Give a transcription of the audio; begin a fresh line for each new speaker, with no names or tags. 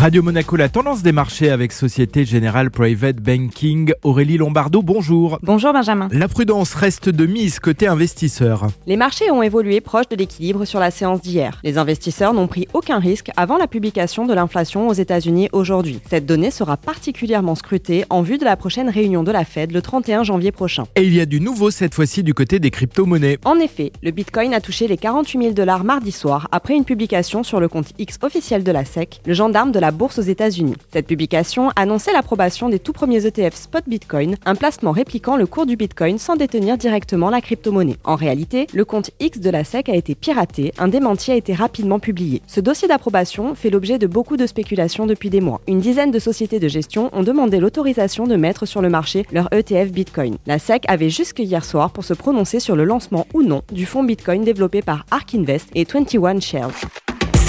Radio Monaco, la tendance des marchés avec Société Générale Private Banking. Aurélie Lombardo, bonjour.
Bonjour Benjamin.
La prudence reste de mise côté investisseurs.
Les marchés ont évolué proche de l'équilibre sur la séance d'hier. Les investisseurs n'ont pris aucun risque avant la publication de l'inflation aux États-Unis aujourd'hui. Cette donnée sera particulièrement scrutée en vue de la prochaine réunion de la Fed le 31 janvier prochain.
Et il y a du nouveau cette fois-ci du côté des crypto-monnaies.
En effet, le Bitcoin a touché les 48 000 dollars mardi soir après une publication sur le compte X officiel de la SEC, le gendarme de la bourse aux États-Unis. Cette publication annonçait l'approbation des tout premiers ETF Spot Bitcoin, un placement répliquant le cours du Bitcoin sans détenir directement la crypto-monnaie. En réalité, le compte X de la SEC a été piraté, un démenti a été rapidement publié. Ce dossier d'approbation fait l'objet de beaucoup de spéculations depuis des mois. Une dizaine de sociétés de gestion ont demandé l'autorisation de mettre sur le marché leur ETF Bitcoin. La SEC avait jusque hier soir pour se prononcer sur le lancement ou non du fonds Bitcoin développé par Ark Invest et 21 Shares.